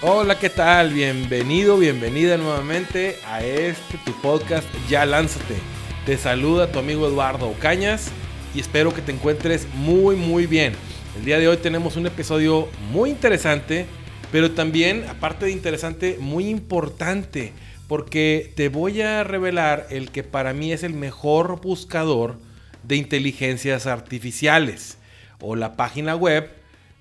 Hola, ¿qué tal? Bienvenido, bienvenida nuevamente a este tu podcast Ya Lánzate. Te saluda tu amigo Eduardo Ocañas y espero que te encuentres muy muy bien. El día de hoy tenemos un episodio muy interesante, pero también, aparte de interesante, muy importante, porque te voy a revelar el que para mí es el mejor buscador de inteligencias artificiales o la página web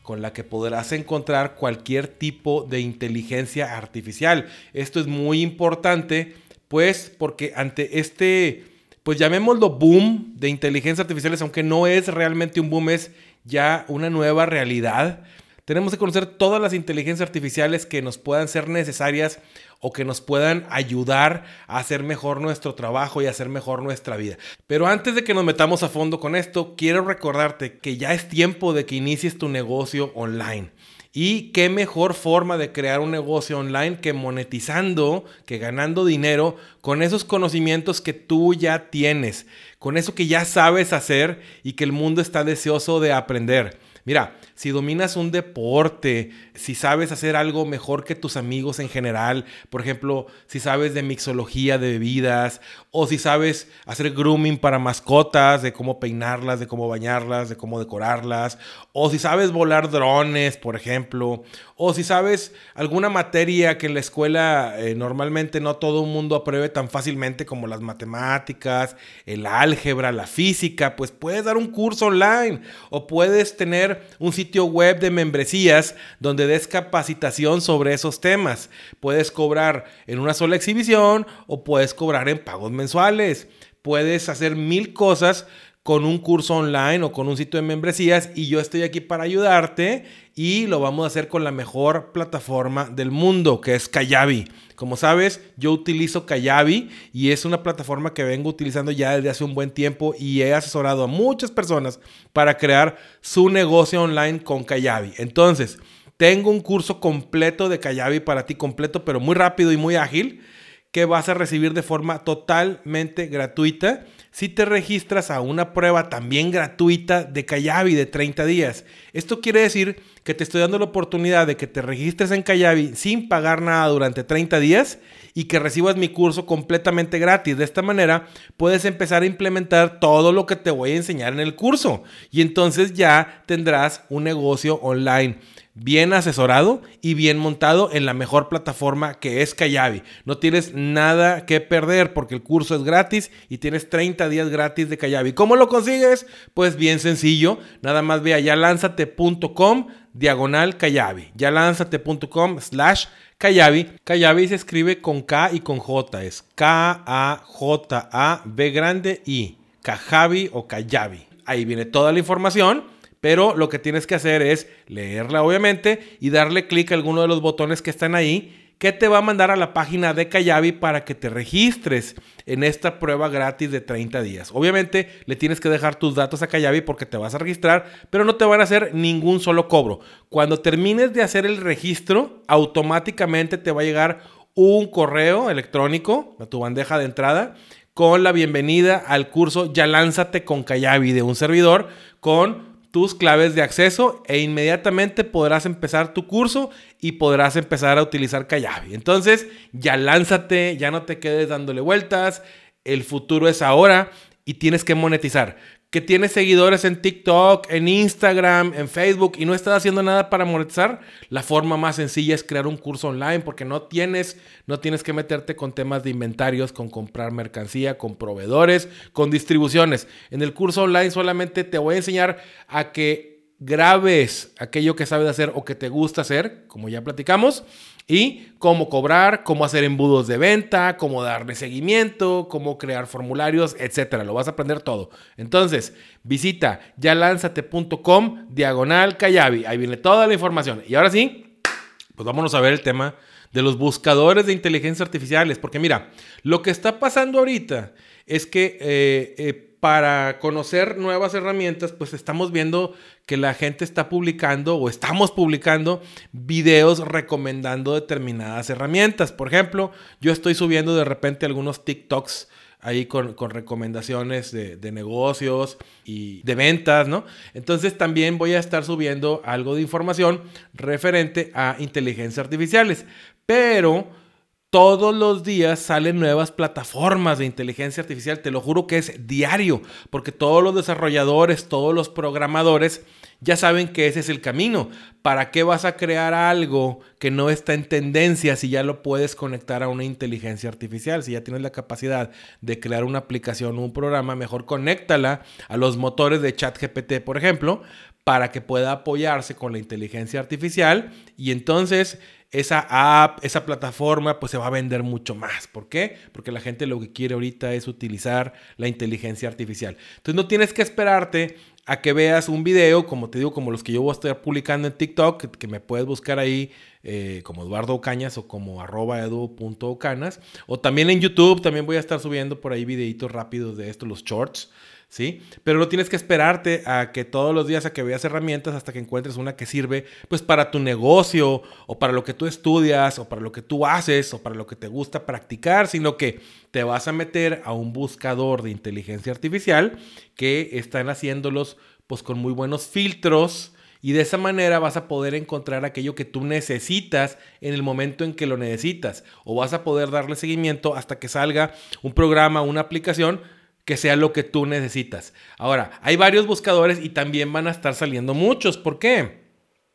con la que podrás encontrar cualquier tipo de inteligencia artificial. Esto es muy importante, pues, porque ante este, pues llamémoslo boom de inteligencias artificiales, aunque no es realmente un boom, es ya una nueva realidad. Tenemos que conocer todas las inteligencias artificiales que nos puedan ser necesarias o que nos puedan ayudar a hacer mejor nuestro trabajo y hacer mejor nuestra vida. Pero antes de que nos metamos a fondo con esto, quiero recordarte que ya es tiempo de que inicies tu negocio online. Y qué mejor forma de crear un negocio online que monetizando, que ganando dinero con esos conocimientos que tú ya tienes, con eso que ya sabes hacer y que el mundo está deseoso de aprender. Mira, si dominas un deporte, si sabes hacer algo mejor que tus amigos en general, por ejemplo, si sabes de mixología de bebidas, o si sabes hacer grooming para mascotas, de cómo peinarlas, de cómo bañarlas, de cómo decorarlas, o si sabes volar drones, por ejemplo, o si sabes alguna materia que en la escuela eh, normalmente no todo el mundo apruebe tan fácilmente como las matemáticas, el álgebra, la física, pues puedes dar un curso online o puedes tener un sitio web de membresías donde des capacitación sobre esos temas. Puedes cobrar en una sola exhibición o puedes cobrar en pagos mensuales. Puedes hacer mil cosas con un curso online o con un sitio de membresías y yo estoy aquí para ayudarte y lo vamos a hacer con la mejor plataforma del mundo que es Kayabi. Como sabes, yo utilizo Kayabi y es una plataforma que vengo utilizando ya desde hace un buen tiempo y he asesorado a muchas personas para crear su negocio online con Kayabi. Entonces, tengo un curso completo de Kayabi para ti, completo pero muy rápido y muy ágil que vas a recibir de forma totalmente gratuita si te registras a una prueba también gratuita de Kayabi de 30 días. Esto quiere decir que te estoy dando la oportunidad de que te registres en Kayabi sin pagar nada durante 30 días y que recibas mi curso completamente gratis. De esta manera puedes empezar a implementar todo lo que te voy a enseñar en el curso y entonces ya tendrás un negocio online bien asesorado y bien montado en la mejor plataforma que es Kayabi. No tienes nada que perder porque el curso es gratis y tienes 30 días gratis de Kayabi. ¿Cómo lo consigues? Pues bien sencillo, nada más ve a yalánzate.com diagonal Kayabi, yalánzate.com slash Kayabi. Kayabi se escribe con K y con J, es K-A-J-A-B grande I, Kajabi o Kayabi. Ahí viene toda la información pero lo que tienes que hacer es leerla obviamente y darle clic a alguno de los botones que están ahí que te va a mandar a la página de Kayabi para que te registres en esta prueba gratis de 30 días. Obviamente le tienes que dejar tus datos a Kayabi porque te vas a registrar, pero no te van a hacer ningún solo cobro. Cuando termines de hacer el registro, automáticamente te va a llegar un correo electrónico a tu bandeja de entrada con la bienvenida al curso Ya lánzate con Kayabi de un servidor con tus claves de acceso e inmediatamente podrás empezar tu curso y podrás empezar a utilizar Kayabi. Entonces, ya lánzate, ya no te quedes dándole vueltas, el futuro es ahora y tienes que monetizar que tienes seguidores en TikTok, en Instagram, en Facebook y no estás haciendo nada para monetizar, la forma más sencilla es crear un curso online porque no tienes, no tienes que meterte con temas de inventarios, con comprar mercancía, con proveedores, con distribuciones. En el curso online solamente te voy a enseñar a que grabes aquello que sabes hacer o que te gusta hacer, como ya platicamos, y cómo cobrar, cómo hacer embudos de venta, cómo darle seguimiento, cómo crear formularios, etcétera. Lo vas a aprender todo. Entonces, visita yalanzate.com diagonal Kayabi. Ahí viene toda la información. Y ahora sí, pues vámonos a ver el tema de los buscadores de inteligencia artificiales. Porque mira, lo que está pasando ahorita es que eh, eh, para conocer nuevas herramientas, pues estamos viendo que la gente está publicando o estamos publicando videos recomendando determinadas herramientas. Por ejemplo, yo estoy subiendo de repente algunos TikToks ahí con, recomendaciones de, de, negocios y de ventas, ¿no? Entonces también voy a estar subiendo algo de información referente a inteligencia artificiales. Pero todos los días salen nuevas plataformas de inteligencia artificial, te lo juro que es diario, porque todos los desarrolladores, todos los programadores ya saben que ese es el camino. ¿Para qué vas a crear algo que no está en tendencia si ya lo puedes conectar a una inteligencia artificial? Si ya tienes la capacidad de crear una aplicación o un programa, mejor conéctala a los motores de ChatGPT, por ejemplo, para que pueda apoyarse con la inteligencia artificial y entonces esa app, esa plataforma, pues se va a vender mucho más. ¿Por qué? Porque la gente lo que quiere ahorita es utilizar la inteligencia artificial. Entonces no tienes que esperarte a que veas un video, como te digo, como los que yo voy a estar publicando en TikTok, que, me puedes buscar ahí eh, como Eduardo Ocañas o como arroba edu.ocanas. O también en YouTube, también voy a estar subiendo por ahí videitos rápidos de esto, los shorts. ¿Sí? Pero no tienes que esperarte a que todos los días a que veas herramientas hasta que encuentres una que sirve pues para tu negocio o para lo que tú estudias o para lo que tú haces o para lo que te gusta practicar, sino que te vas a meter a un buscador de inteligencia artificial que están haciéndolos pues con muy buenos filtros y de esa manera vas a poder encontrar aquello que tú necesitas en el momento en que lo necesitas o vas a poder darle seguimiento hasta que salga un programa, una aplicación que sea lo que tú necesitas. Ahora, hay varios buscadores y también van a estar saliendo muchos. ¿Por qué?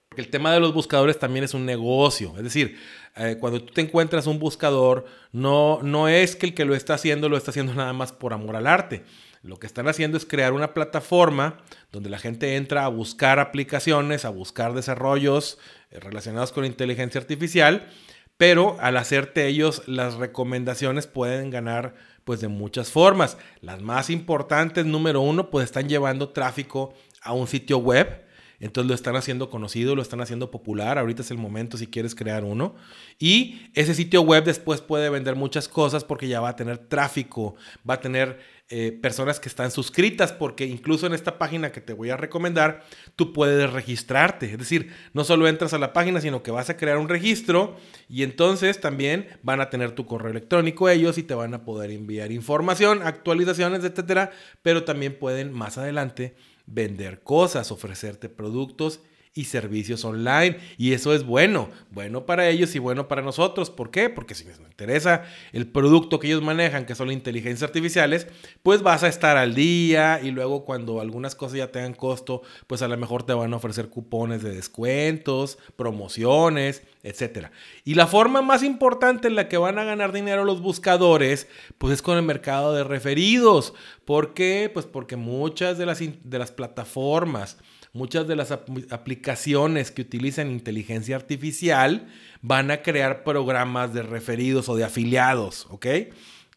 Porque el tema de los buscadores también es un negocio. Es decir, eh, cuando tú te encuentras un buscador, no, no es que el que lo está haciendo lo está haciendo nada más por amor al arte. Lo que están haciendo es crear una plataforma donde la gente entra a buscar aplicaciones, a buscar desarrollos eh, relacionados con inteligencia artificial, pero al hacerte ellos las recomendaciones pueden ganar pues de muchas formas. Las más importantes, número uno, pues están llevando tráfico a un sitio web. Entonces lo están haciendo conocido, lo están haciendo popular. Ahorita es el momento si quieres crear uno. Y ese sitio web después puede vender muchas cosas porque ya va a tener tráfico, va a tener eh, personas que están suscritas, porque incluso en esta página que te voy a recomendar, tú puedes registrarte. Es decir, no solo entras a la página, sino que vas a crear un registro y entonces también van a tener tu correo electrónico ellos y te van a poder enviar información, actualizaciones, etcétera, pero también pueden más adelante vender cosas, ofrecerte productos y servicios online. Y eso es bueno, bueno para ellos y bueno para nosotros. ¿Por qué? Porque si les interesa el producto que ellos manejan, que son las inteligencias artificiales, pues vas a estar al día y luego cuando algunas cosas ya tengan costo, pues a lo mejor te van a ofrecer cupones de descuentos, promociones, etc. Y la forma más importante en la que van a ganar dinero los buscadores, pues es con el mercado de referidos. ¿Por qué? Pues porque muchas de las, de las plataformas, muchas de las aplicaciones que utilizan inteligencia artificial van a crear programas de referidos o de afiliados, ¿ok?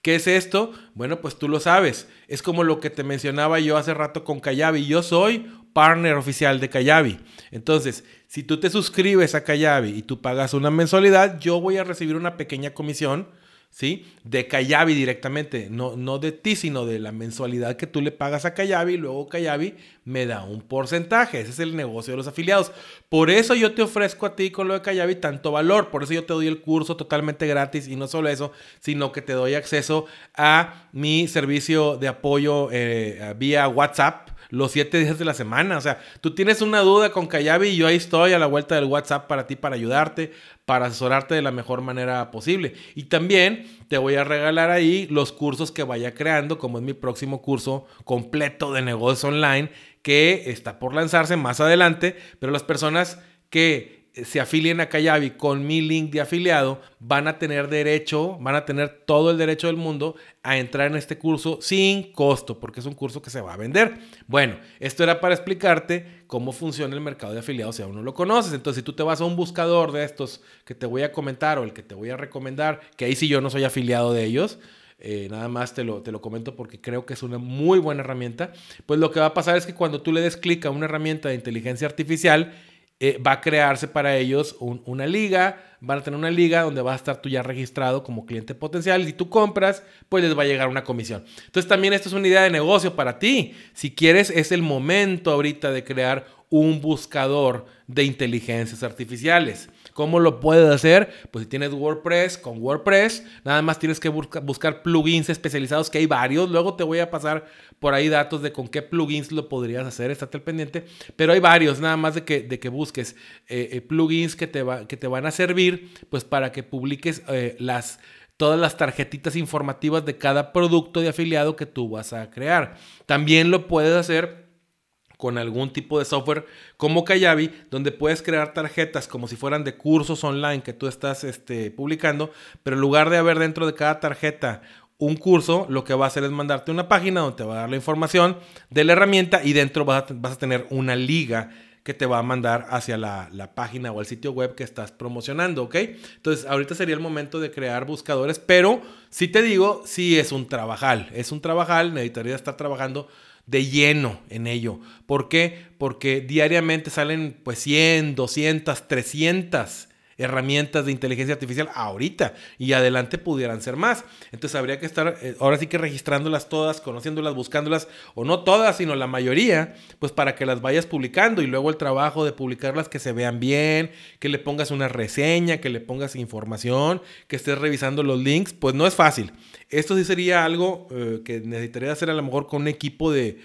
¿Qué es esto? Bueno, pues tú lo sabes. Es como lo que te mencionaba yo hace rato con Kayabi. Yo soy partner oficial de Kayabi. Entonces, si tú te suscribes a Kayabi y tú pagas una mensualidad, yo voy a recibir una pequeña comisión ¿sí? De Kayabi directamente, no, no de ti, sino de la mensualidad que tú le pagas a Kayabi y luego Kayabi me da un porcentaje. Ese es el negocio de los afiliados. Por eso yo te ofrezco a ti con lo de Kayabi tanto valor, por eso yo te doy el curso totalmente gratis y no solo eso, sino que te doy acceso a mi servicio de apoyo eh, vía WhatsApp los siete días de la semana. O sea, tú tienes una duda con Kayabi y yo ahí estoy a la vuelta del WhatsApp para ti, para ayudarte, para asesorarte de la mejor manera posible. Y también te voy a regalar ahí los cursos que vaya creando, como es mi próximo curso completo de negocios online, que está por lanzarse más adelante, pero las personas que se afilien a Kayabi con mi link de afiliado, van a tener derecho, van a tener todo el derecho del mundo a entrar en este curso sin costo, porque es un curso que se va a vender. Bueno, esto era para explicarte cómo funciona el mercado de afiliados si aún no lo conoces. Entonces, si tú te vas a un buscador de estos que te voy a comentar o el que te voy a recomendar, que ahí sí yo no soy afiliado de ellos, eh, nada más te lo, te lo comento porque creo que es una muy buena herramienta. Pues lo que va a pasar es que cuando tú le des clic a una herramienta de inteligencia artificial, eh, va a crearse para ellos una liga, van a tener una liga donde va a estar tú ya registrado como cliente potencial y tú compras, pues les va a llegar una comisión. Entonces también esto es una idea de negocio para ti. Si quieres, es el momento ahorita de crear un buscador de inteligencias artificiales. ¿Cómo lo puedes hacer? Pues si tienes WordPress, con WordPress, nada más tienes que buscar plugins especializados, que hay varios. Luego te voy a pasar por ahí datos de con qué plugins lo podrías hacer, estate al pendiente. Pero hay varios, nada más de que, de que busques eh, eh, plugins que te, que te van a servir, pues para que publiques eh, las todas las tarjetitas informativas de cada producto de afiliado que tú vas a crear. También lo puedes hacer con algún tipo de software como Kayabi, donde puedes crear tarjetas como si fueran de cursos online que tú estás este, publicando, pero en lugar de haber dentro de cada tarjeta un curso, lo que va a hacer es mandarte una página donde te va a dar la información de la herramienta y dentro vas a, tener una liga que te va a mandar hacia la, la, página o el sitio web que estás promocionando, ¿ok? Entonces, ahorita sería el momento de crear buscadores, pero si te digo, sí es un trabajal, es un trabajal, necesitaría estar trabajando de lleno en ello. ¿Por qué? Porque diariamente salen pues 100, 200, 300 herramientas de inteligencia artificial ahorita y adelante pudieran ser más. Entonces habría que estar eh, ahora sí que registrándolas todas, conociéndolas, buscándolas, o no todas, sino la mayoría, pues para que las vayas publicando y luego el trabajo de publicarlas que se vean bien, que le pongas una reseña, que le pongas información, que estés revisando los links, pues no es fácil. Esto sí sería algo eh, que necesitaría hacer a lo mejor con un equipo de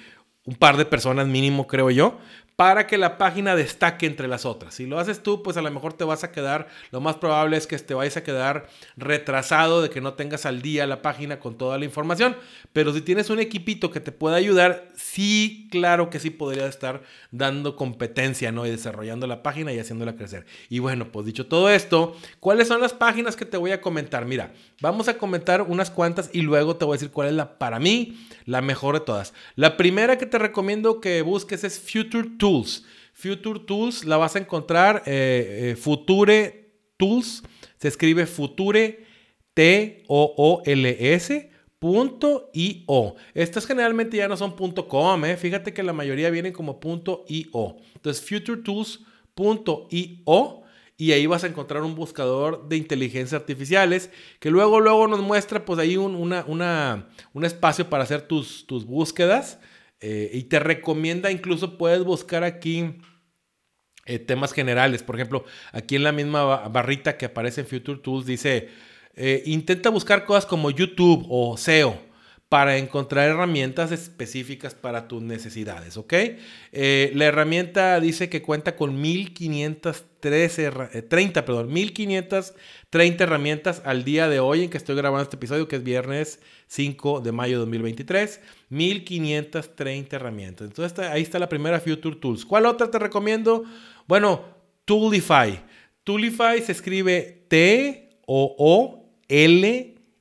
un par de personas mínimo, creo yo, para que la página destaque entre las otras. Si lo haces tú, pues a lo mejor te vas a quedar, lo más probable es que te vayas a quedar retrasado de que no tengas al día la página con toda la información, pero si tienes un equipito que te pueda ayudar, sí, claro que sí podría estar dando competencia, ¿no? Y desarrollando la página y haciéndola crecer. Y bueno, pues dicho todo esto, ¿cuáles son las páginas que te voy a comentar? Mira, vamos a comentar unas cuantas y luego te voy a decir cuál es la, para mí, la mejor de todas. La primera que te recomiendo que busques es Future Future Tools la vas a encontrar eh, eh, Future Tools. Se escribe Future T-O-O-L-S. .io. Estas generalmente ya no son .com, eh. fíjate que la mayoría vienen como .io. Entonces, futuretools.io y ahí vas a encontrar un buscador de inteligencia artificiales que luego, luego nos muestra pues ahí un, un espacio para hacer tus, tus búsquedas eh, y te recomienda incluso puedes buscar aquí eh, temas generales. Por ejemplo, aquí en la misma barrita que aparece en Future Tools dice, eh, intenta buscar cosas como YouTube o SEO para encontrar herramientas específicas para tus necesidades, ¿ok? Eh, la herramienta dice que cuenta con 1513, 30, eh, perdón, 1530 herramientas al día de hoy en que estoy grabando este episodio, que es viernes 5 de mayo de 2023. 1530 herramientas. Entonces ahí está la primera Future Tools. ¿Cuál otra te recomiendo? Bueno, Toolify. Toolify se escribe T-O-O-L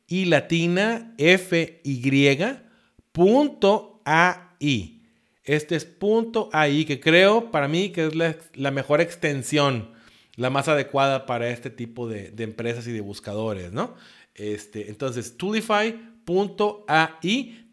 y latina F Y punto AI. Este es punto AI que creo para mí que es la, mejor extensión, la más adecuada para este tipo de, de empresas y de buscadores, ¿no? Este, entonces, Toolify.ai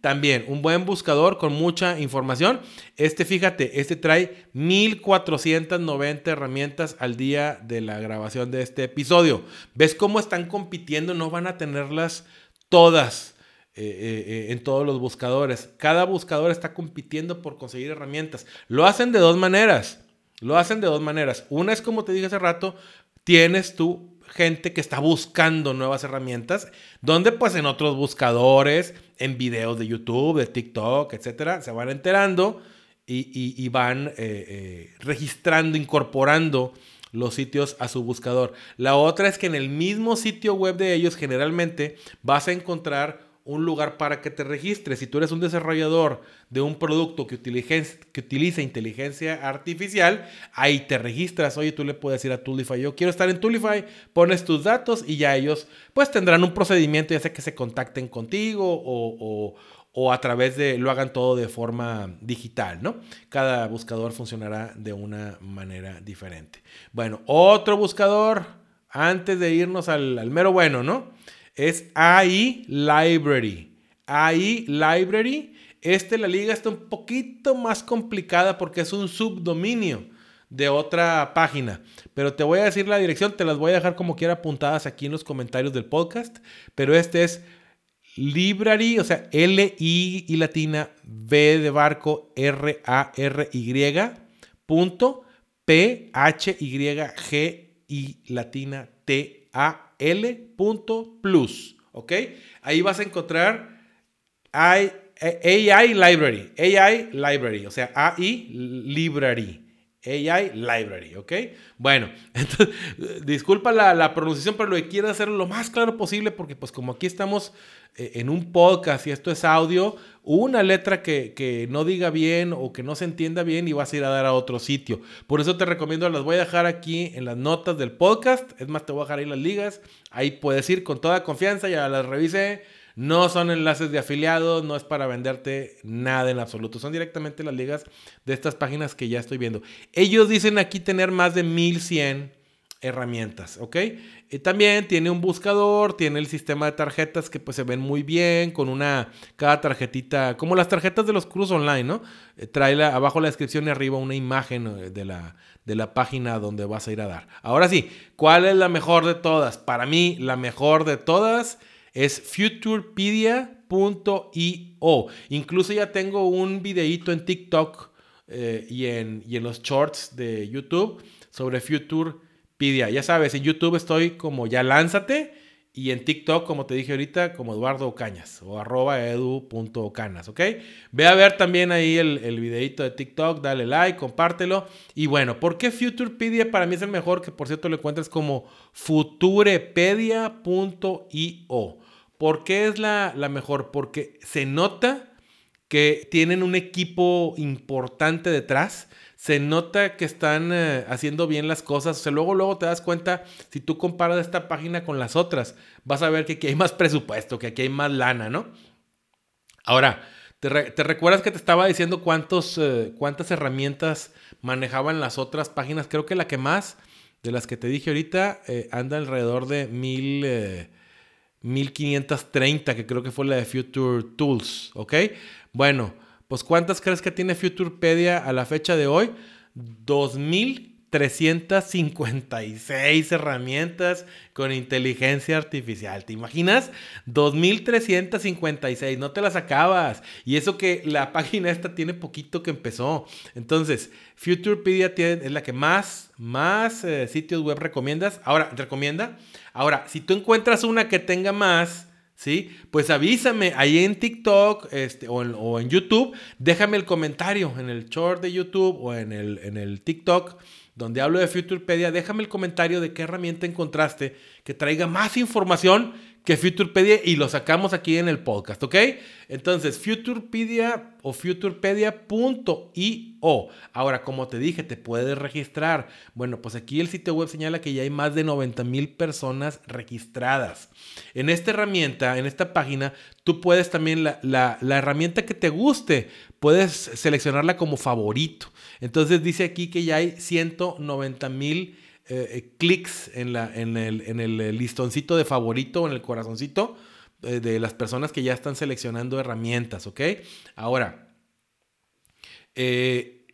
también un buen buscador con mucha información. Este, fíjate, este trae 1490 herramientas al día de la grabación de este episodio. ¿Ves cómo están compitiendo? No van a tenerlas todas. Eh, eh, eh, en todos los buscadores. Cada buscador está compitiendo por conseguir herramientas. Lo hacen de dos maneras. Lo hacen de dos maneras. Una es como te dije hace rato, tienes tú gente que está buscando nuevas herramientas, donde pues en otros buscadores, en videos de YouTube, de TikTok, etcétera, se van enterando y, van eh, eh, registrando, incorporando los sitios a su buscador. La otra es que en el mismo sitio web de ellos generalmente vas a encontrar un lugar para que te registres. Si tú eres un desarrollador de un producto que, que utiliza inteligencia artificial, ahí te registras. Oye, tú le puedes decir a Toolify, yo quiero estar en Toolify, pones tus datos y ya ellos pues tendrán un procedimiento, ya sea que se contacten contigo o, o a través de, lo hagan todo de forma digital, ¿no? Cada buscador funcionará de una manera diferente. Bueno, otro buscador, antes de irnos al mero bueno, ¿no? Es AI Library. AI Library. Este, la liga está un poquito más complicada porque es un subdominio de otra página. Pero te voy a decir la dirección, te las voy a dejar como quiera apuntadas aquí en los comentarios del podcast. Pero este es Library, o sea, L-I y latina, B de barco, R-A-R-Y, punto P-H-Y-G y latina T A L punto plus, ¿ok? Ahí vas a encontrar AI, AI Library, AI Library, o sea, AI Library. AI Library, ¿ok? Bueno, entonces, disculpa la, pronunciación, pero lo que quiero hacer lo más claro posible porque pues como aquí estamos eh, en un podcast y esto es audio, una letra que, que, no diga bien o que no se entienda bien y vas a ir a dar a otro sitio. Por eso te recomiendo, las voy a dejar aquí en las notas del podcast, es más, te voy a dejar ahí las ligas, ahí puedes ir con toda confianza, ya las revisé no son enlaces de afiliados, no es para venderte nada en absoluto. Son directamente las ligas de estas páginas que ya estoy viendo. Ellos dicen aquí tener más de 1100 herramientas, ¿ok? Y también tiene un buscador, tiene el sistema de tarjetas que pues se ven muy bien, con una, cada tarjetita, como las tarjetas de los cursos online, ¿no? Eh, trae abajo la descripción y arriba una imagen eh, de la, de la página donde vas a ir a dar. Ahora sí, ¿cuál es la mejor de todas? Para mí, la mejor de todas es futurepedia.io. Incluso ya tengo un videito en TikTok eh, y, en, y en los shorts de YouTube sobre Futurepedia. Ya sabes, en YouTube estoy como ya lánzate y en TikTok, como te dije ahorita, como Eduardo Ocañas o arroba edu.ocanas, ¿ok? Ve a ver también ahí el, el videito de TikTok, dale like, compártelo. Y bueno, ¿por qué Futurepedia para mí es el mejor? Que por cierto lo encuentras como futurepedia.io. ¿Por qué es la, la mejor? Porque se nota que tienen un equipo importante detrás se nota que están eh, haciendo bien las cosas. O sea, luego, luego te das cuenta, si tú comparas esta página con las otras, vas a ver que aquí hay más presupuesto, que aquí hay más lana, ¿no? Ahora, ¿te, recuerdas que te estaba diciendo cuántos, eh, cuántas herramientas manejaban las otras páginas? Creo que la que más, de las que te dije ahorita, eh, anda alrededor de mil... 1530, que creo que fue la de Future Tools, ¿ok? Bueno, pues ¿cuántas crees que tiene Futurepedia a la fecha de hoy? 2356 herramientas con inteligencia artificial. ¿Te imaginas? 2356, no te las acabas. Y eso que la página esta tiene poquito que empezó. Entonces, Futurepedia es la que más, más eh, sitios web recomiendas. Ahora, recomienda. Ahora, si tú encuentras una que tenga más, ¿sí? Pues avísame ahí en TikTok este, o, en, YouTube, déjame el comentario en el short de YouTube o en el, en el TikTok donde hablo de Futurepedia, déjame el comentario de qué herramienta encontraste que traiga más información que Futurepedia y lo sacamos aquí en el podcast, ¿ok? Entonces, Futurepedia o futurepedia.io. Ahora, como te dije, te puedes registrar. Bueno, pues aquí el sitio web señala que ya hay más de 90 mil personas registradas. En esta herramienta, en esta página, tú puedes también, la, la, la herramienta que te guste, puedes seleccionarla como favorito. Entonces dice aquí que ya hay 190 mil eh, eh, clics en, en, el, en el listoncito de favorito, en el corazoncito eh, de las personas que ya están seleccionando herramientas, ¿ok? Ahora,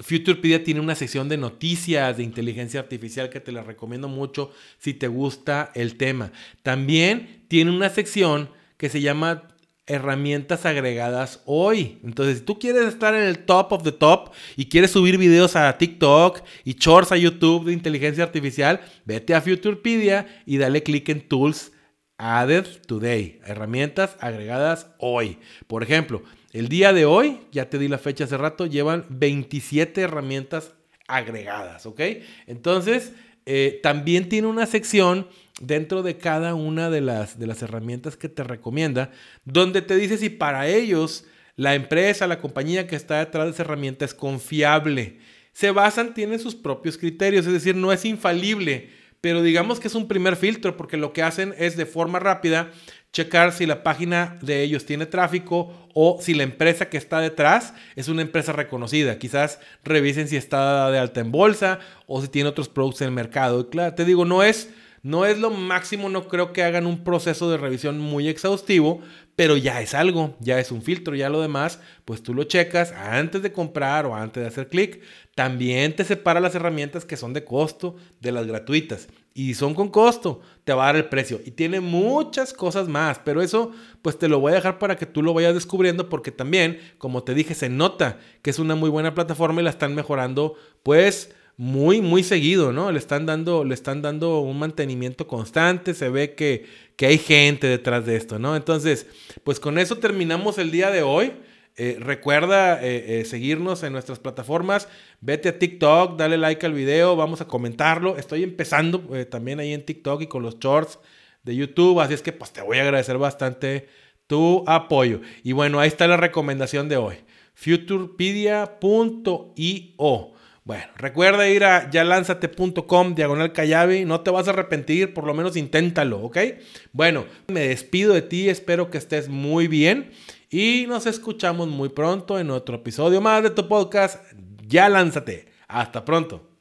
Futurepedia tiene una sección de noticias de inteligencia artificial que te la recomiendo mucho si te gusta el tema. También tiene una sección que se llama herramientas agregadas hoy. Entonces, si tú quieres estar en el top of the top y quieres subir videos a TikTok y shorts a YouTube de inteligencia artificial, vete a Futurepedia y dale clic en Tools Added Today. Herramientas agregadas hoy. Por ejemplo, el día de hoy, ya te di la fecha hace rato, llevan 27 herramientas agregadas, ¿ok? Entonces, eh, también tiene una sección dentro de cada una de las, de las herramientas que te recomienda, donde te dice si para ellos la empresa, la compañía que está detrás de esa herramienta es confiable. Se basan, tienen sus propios criterios, es decir, no es infalible, pero digamos que es un primer filtro porque lo que hacen es de forma rápida checar si la página de ellos tiene tráfico o si la empresa que está detrás es una empresa reconocida. Quizás revisen si está de alta en bolsa o si tiene otros productos en el mercado. claro, te digo, no es no es lo máximo, no creo que hagan un proceso de revisión muy exhaustivo, pero ya es algo, ya es un filtro, ya lo demás, pues tú lo checas antes de comprar o antes de hacer clic. También te separa las herramientas que son de costo de las gratuitas. Y son con costo, te va a dar el precio. Y tiene muchas cosas más, pero eso pues te lo voy a dejar para que tú lo vayas descubriendo porque también, como te dije, se nota que es una muy buena plataforma y la están mejorando pues muy, muy seguido, ¿no? Le están dando, le están dando un mantenimiento constante, se ve que, que hay gente detrás de esto, ¿no? Entonces, pues con eso terminamos el día de hoy. Eh, recuerda eh, eh, seguirnos en nuestras plataformas. Vete a TikTok, dale like al video, vamos a comentarlo. Estoy empezando también ahí en TikTok y con los shorts de YouTube, así es que pues te voy a agradecer bastante tu apoyo. Y bueno, ahí está la recomendación de hoy. futurepedia.io. Bueno, recuerda ir a yalanzate.com, diagonal callavi, no te vas a arrepentir, por lo menos inténtalo, ¿ok? Bueno, me despido de ti, espero que estés muy bien y nos escuchamos muy pronto en otro episodio más de tu podcast. Ya lánzate. Hasta pronto.